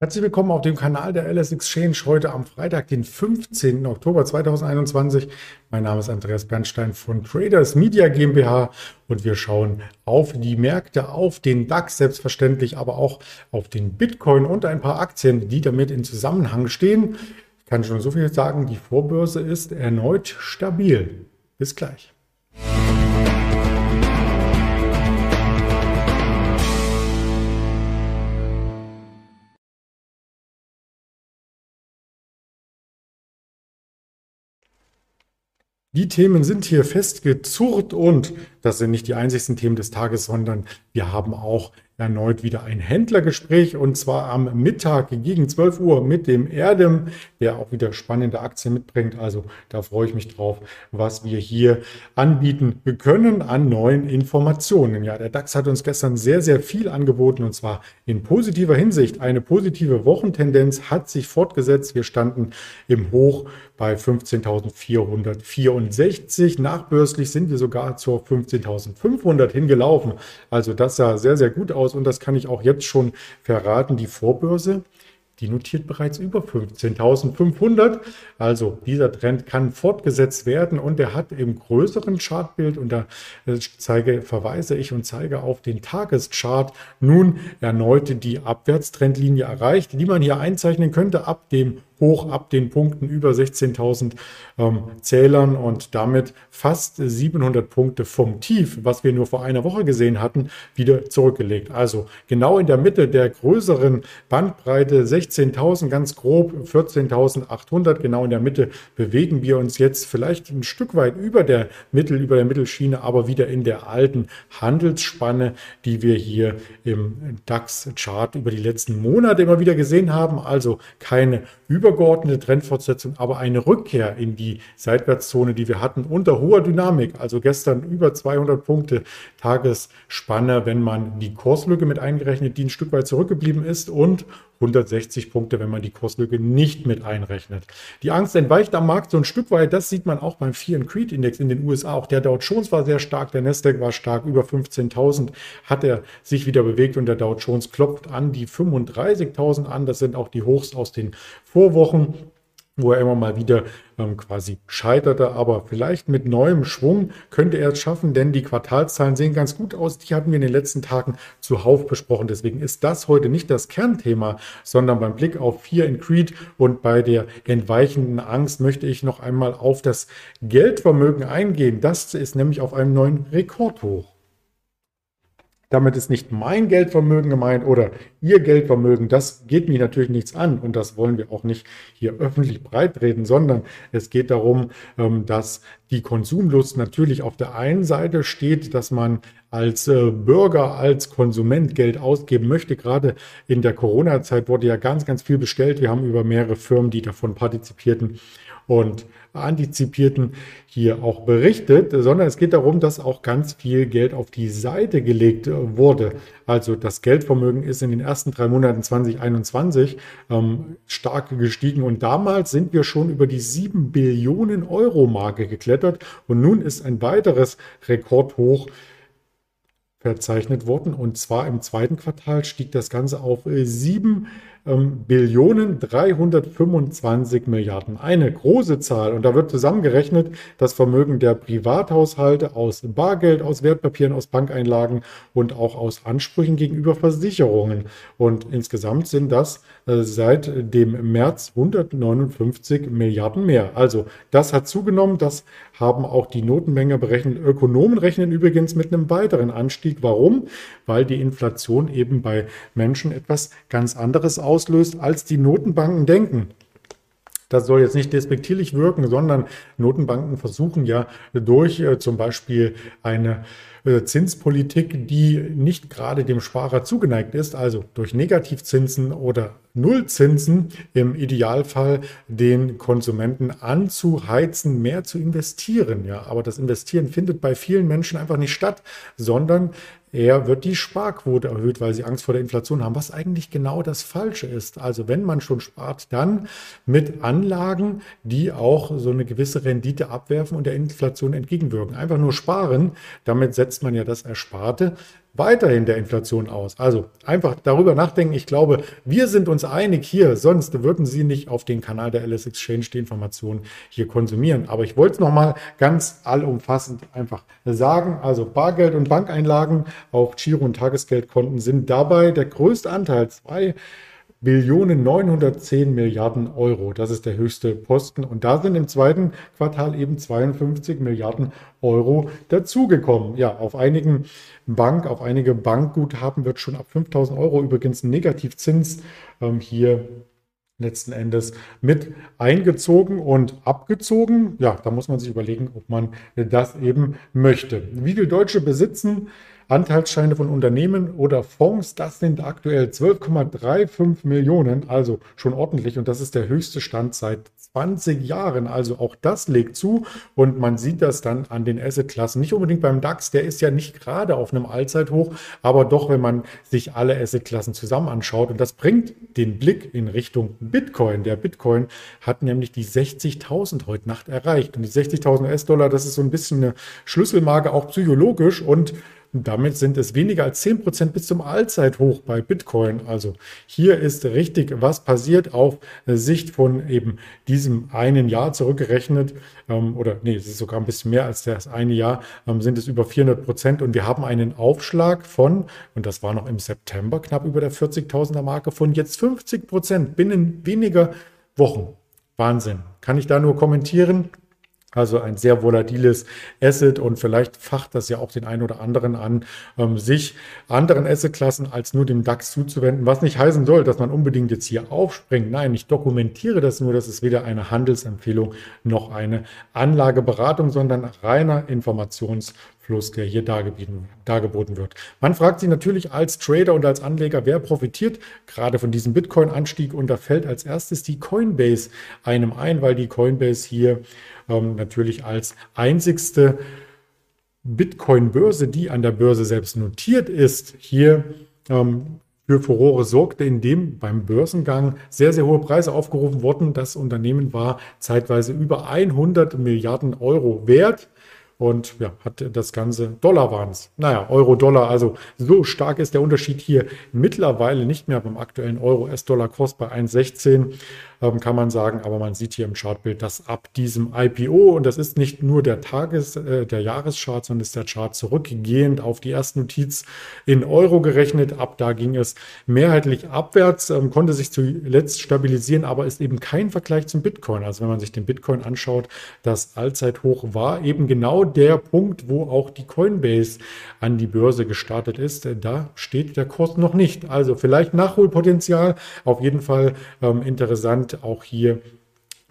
Herzlich willkommen auf dem Kanal der LS Exchange heute am Freitag, den 15. Oktober 2021. Mein Name ist Andreas Bernstein von Traders Media GmbH und wir schauen auf die Märkte, auf den DAX selbstverständlich, aber auch auf den Bitcoin und ein paar Aktien, die damit in Zusammenhang stehen. Ich kann schon so viel sagen, die Vorbörse ist erneut stabil. Bis gleich. Die Themen sind hier festgezurrt und das sind nicht die einzigsten Themen des Tages, sondern wir haben auch erneut wieder ein Händlergespräch und zwar am Mittag gegen 12 Uhr mit dem Erdem, der auch wieder spannende Aktien mitbringt. Also da freue ich mich drauf, was wir hier anbieten können an neuen Informationen. Ja, der DAX hat uns gestern sehr, sehr viel angeboten und zwar in positiver Hinsicht. Eine positive Wochentendenz hat sich fortgesetzt. Wir standen im Hoch bei 15.464. Nachbörslich sind wir sogar zur 15.500 hingelaufen. Also das sah sehr, sehr gut aus aus und das kann ich auch jetzt schon verraten. Die Vorbörse, die notiert bereits über 15.500. Also dieser Trend kann fortgesetzt werden und er hat im größeren Chartbild, und da äh, zeige, verweise ich und zeige auf den Tageschart, nun erneut die Abwärtstrendlinie erreicht, die man hier einzeichnen könnte ab dem hoch ab den Punkten über 16.000 ähm, Zählern und damit fast 700 Punkte vom Tief, was wir nur vor einer Woche gesehen hatten, wieder zurückgelegt. Also genau in der Mitte der größeren Bandbreite 16.000 ganz grob 14.800 genau in der Mitte bewegen wir uns jetzt vielleicht ein Stück weit über der Mittel über der Mittelschiene, aber wieder in der alten Handelsspanne, die wir hier im DAX Chart über die letzten Monate immer wieder gesehen haben, also keine übergeordnete Trendfortsetzung, aber eine Rückkehr in die Seitwärtszone, die wir hatten, unter hoher Dynamik. Also gestern über 200 Punkte Tagesspanne, wenn man die Kurslücke mit eingerechnet, die ein Stück weit zurückgeblieben ist und 160 Punkte, wenn man die Kurslücke nicht mit einrechnet. Die Angst entweicht am Markt so ein Stück weit. Das sieht man auch beim Fear and Creed Index in den USA. Auch der Dow Jones war sehr stark, der Nasdaq war stark. Über 15.000 hat er sich wieder bewegt und der Dow Jones klopft an die 35.000 an. Das sind auch die Hochs aus den Vorwochen wo er immer mal wieder ähm, quasi scheiterte. Aber vielleicht mit neuem Schwung könnte er es schaffen, denn die Quartalszahlen sehen ganz gut aus. Die hatten wir in den letzten Tagen zuhauf besprochen. Deswegen ist das heute nicht das Kernthema, sondern beim Blick auf Fear in Creed und bei der entweichenden Angst möchte ich noch einmal auf das Geldvermögen eingehen. Das ist nämlich auf einem neuen Rekordhoch. Damit ist nicht mein Geldvermögen gemeint oder Ihr Geldvermögen. Das geht mich natürlich nichts an und das wollen wir auch nicht hier öffentlich breitreden, sondern es geht darum, ähm, dass die Konsumlust natürlich auf der einen Seite steht, dass man als äh, Bürger, als Konsument Geld ausgeben möchte. Gerade in der Corona-Zeit wurde ja ganz, ganz viel bestellt. Wir haben über mehrere Firmen, die davon partizipierten und antizipierten hier auch berichtet, sondern es geht darum, dass auch ganz viel Geld auf die Seite gelegt wurde. Also das Geldvermögen ist in den ersten drei Monaten 2021 ähm, stark gestiegen und damals sind wir schon über die 7 Billionen Euro Marke geklettert und nun ist ein weiteres Rekordhoch verzeichnet worden und zwar im zweiten Quartal stieg das Ganze auf 7 ähm, Billionen 325 Milliarden. Eine große Zahl. Und da wird zusammengerechnet das Vermögen der Privathaushalte aus Bargeld, aus Wertpapieren, aus Bankeinlagen und auch aus Ansprüchen gegenüber Versicherungen. Und insgesamt sind das äh, seit dem März 159 Milliarden mehr. Also das hat zugenommen. Das haben auch die Notenmenge berechnet. Ökonomen rechnen übrigens mit einem weiteren Anstieg. Warum? Weil die Inflation eben bei Menschen etwas ganz anderes aussieht auslöst, als die Notenbanken denken. Das soll jetzt nicht despektierlich wirken, sondern Notenbanken versuchen ja durch äh, zum Beispiel eine äh, Zinspolitik, die nicht gerade dem Sparer zugeneigt ist, also durch Negativzinsen oder Nullzinsen im Idealfall den Konsumenten anzuheizen, mehr zu investieren. Ja, aber das Investieren findet bei vielen Menschen einfach nicht statt, sondern eher wird die Sparquote erhöht, weil sie Angst vor der Inflation haben, was eigentlich genau das Falsche ist. Also wenn man schon spart, dann mit Anlagen, die auch so eine gewisse Rendite abwerfen und der Inflation entgegenwirken. Einfach nur sparen, damit setzt setzt man ja das Ersparte weiterhin der Inflation aus. Also einfach darüber nachdenken. Ich glaube, wir sind uns einig hier, sonst würden Sie nicht auf den Kanal der LS Exchange die Informationen hier konsumieren. Aber ich wollte es nochmal ganz allumfassend einfach sagen. Also Bargeld und Bankeinlagen auf Giro- und Tagesgeldkonten sind dabei der größte Anteil, zwei Billionen 910 Milliarden Euro. Das ist der höchste Posten. Und da sind im zweiten Quartal eben 52 Milliarden Euro dazugekommen. Ja, auf einigen Bank, auf einige Bankguthaben wird schon ab 5000 Euro übrigens ein Negativzins ähm, hier letzten Endes mit eingezogen und abgezogen. Ja, da muss man sich überlegen, ob man das eben möchte. Wie viel Deutsche besitzen Anteilsscheine von Unternehmen oder Fonds, das sind aktuell 12,35 Millionen, also schon ordentlich und das ist der höchste Stand seit 20 Jahren. Also auch das legt zu und man sieht das dann an den Assetklassen. Nicht unbedingt beim DAX, der ist ja nicht gerade auf einem Allzeithoch, aber doch, wenn man sich alle Assetklassen zusammen anschaut und das bringt den Blick in Richtung Bitcoin. Der Bitcoin hat nämlich die 60.000 heute Nacht erreicht und die 60.000 US-Dollar, das ist so ein bisschen eine Schlüsselmarke auch psychologisch und damit sind es weniger als 10% bis zum Allzeithoch bei Bitcoin. Also hier ist richtig was passiert auf Sicht von eben diesem einen Jahr zurückgerechnet. Ähm, oder nee, es ist sogar ein bisschen mehr als das eine Jahr, ähm, sind es über 400 Prozent. Und wir haben einen Aufschlag von, und das war noch im September, knapp über der 40.000er Marke, von jetzt 50 Prozent binnen weniger Wochen. Wahnsinn. Kann ich da nur kommentieren? Also ein sehr volatiles Asset und vielleicht facht das ja auch den einen oder anderen an, ähm, sich anderen Assetklassen als nur dem DAX zuzuwenden, was nicht heißen soll, dass man unbedingt jetzt hier aufspringt. Nein, ich dokumentiere das nur, das ist weder eine Handelsempfehlung noch eine Anlageberatung, sondern reiner Informationsfluss, der hier dargeboten wird. Man fragt sich natürlich als Trader und als Anleger, wer profitiert gerade von diesem Bitcoin-Anstieg und da fällt als erstes die Coinbase einem ein, weil die Coinbase hier ähm, natürlich als einzigste Bitcoin-Börse, die an der Börse selbst notiert ist, hier ähm, für Furore sorgte, indem beim Börsengang sehr, sehr hohe Preise aufgerufen wurden. Das Unternehmen war zeitweise über 100 Milliarden Euro wert. Und ja, hat das Ganze Dollar waren es. Naja, Euro-Dollar, also so stark ist der Unterschied hier mittlerweile nicht mehr beim aktuellen Euro-S-Dollar-Kurs bei 1,16 ähm, kann man sagen. Aber man sieht hier im Chartbild, dass ab diesem IPO, und das ist nicht nur der Tages-, äh, der Jahreschart, sondern ist der Chart zurückgehend auf die erste Notiz in Euro gerechnet. Ab da ging es mehrheitlich abwärts, ähm, konnte sich zuletzt stabilisieren, aber ist eben kein Vergleich zum Bitcoin. Also wenn man sich den Bitcoin anschaut, das Allzeithoch war eben genau der Punkt, wo auch die Coinbase an die Börse gestartet ist. Da steht der Kurs noch nicht. Also vielleicht Nachholpotenzial, auf jeden Fall ähm, interessant auch hier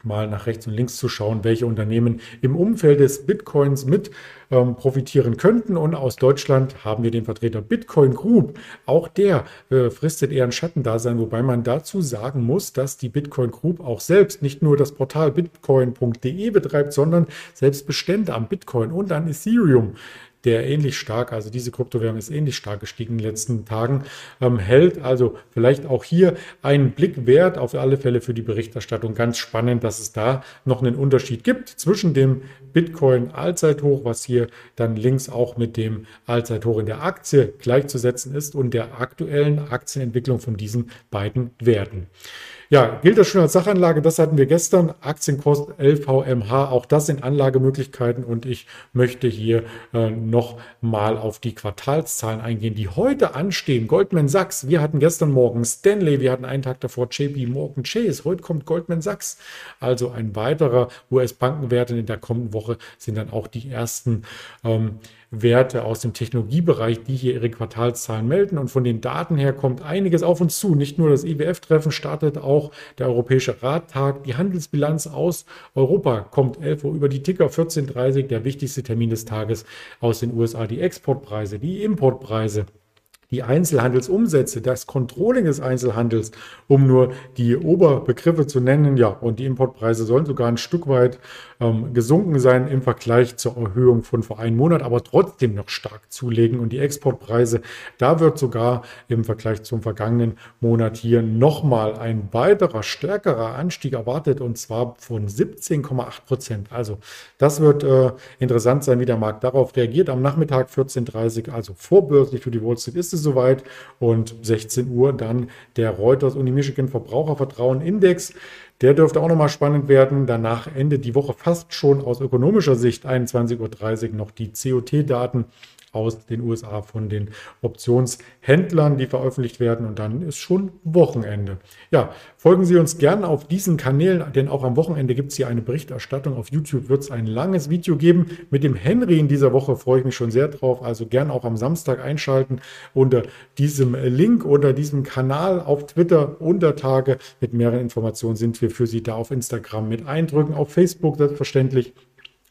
mal nach rechts und links zu schauen, welche Unternehmen im Umfeld des Bitcoins mit ähm, profitieren könnten. Und aus Deutschland haben wir den Vertreter Bitcoin Group. Auch der äh, fristet eher ein Schattendasein, wobei man dazu sagen muss, dass die Bitcoin Group auch selbst nicht nur das Portal bitcoin.de betreibt, sondern selbst Bestände am Bitcoin und an Ethereum der ähnlich stark, also diese Kryptowährung ist ähnlich stark gestiegen in den letzten Tagen, ähm, hält. Also vielleicht auch hier einen Blick wert, auf alle Fälle für die Berichterstattung. Ganz spannend, dass es da noch einen Unterschied gibt zwischen dem Bitcoin-Allzeithoch, was hier dann links auch mit dem Allzeithoch in der Aktie gleichzusetzen ist und der aktuellen Aktienentwicklung von diesen beiden Werten. Ja, gilt das schon als Sachanlage? Das hatten wir gestern. Aktienkurs LVMH, auch das sind Anlagemöglichkeiten und ich möchte hier äh, noch mal auf die Quartalszahlen eingehen, die heute anstehen. Goldman Sachs, wir hatten gestern Morgen Stanley, wir hatten einen Tag davor JP Morgan Chase, heute kommt Goldman Sachs. Also ein weiterer US-Bankenwert in der kommenden Woche sind dann auch die ersten ähm, Werte aus dem Technologiebereich, die hier ihre Quartalszahlen melden. Und von den Daten her kommt einiges auf uns zu. Nicht nur das IWF-Treffen startet, auch der Europäische Rattag. Die Handelsbilanz aus Europa kommt 11 Uhr über die Ticker, 14.30 der wichtigste Termin des Tages aus den USA. Die Exportpreise, die Importpreise die Einzelhandelsumsätze, das Controlling des Einzelhandels, um nur die Oberbegriffe zu nennen. Ja, und die Importpreise sollen sogar ein Stück weit ähm, gesunken sein im Vergleich zur Erhöhung von vor einem Monat, aber trotzdem noch stark zulegen. Und die Exportpreise, da wird sogar im Vergleich zum vergangenen Monat hier nochmal ein weiterer, stärkerer Anstieg erwartet und zwar von 17,8 Prozent. Also das wird äh, interessant sein, wie der Markt darauf reagiert. Am Nachmittag 14.30 Uhr, also vorbörslich für die Wall Street ist es soweit. Und 16 Uhr dann der Reuters und die Michigan Verbrauchervertrauen Index. Der dürfte auch nochmal spannend werden. Danach endet die Woche fast schon aus ökonomischer Sicht 21.30 Uhr noch die COT-Daten aus den USA von den Optionshändlern, die veröffentlicht werden. Und dann ist schon Wochenende. Ja, folgen Sie uns gerne auf diesen Kanälen, denn auch am Wochenende gibt es hier eine Berichterstattung. Auf YouTube wird es ein langes Video geben. Mit dem Henry in dieser Woche freue ich mich schon sehr drauf. Also gerne auch am Samstag einschalten unter diesem Link, unter diesem Kanal auf Twitter. Unter Tage mit mehreren Informationen sind wir für Sie da auf Instagram mit Eindrücken, auf Facebook selbstverständlich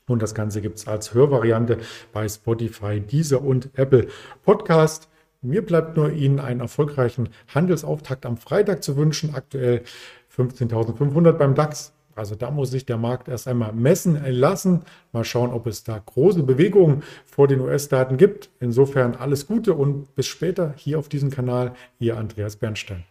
und das Ganze gibt es als Hörvariante bei Spotify, Deezer und Apple Podcast. Mir bleibt nur Ihnen einen erfolgreichen Handelsauftakt am Freitag zu wünschen. Aktuell 15.500 beim DAX. Also da muss sich der Markt erst einmal messen lassen. Mal schauen, ob es da große Bewegungen vor den US-Daten gibt. Insofern alles Gute und bis später hier auf diesem Kanal. Ihr Andreas Bernstein.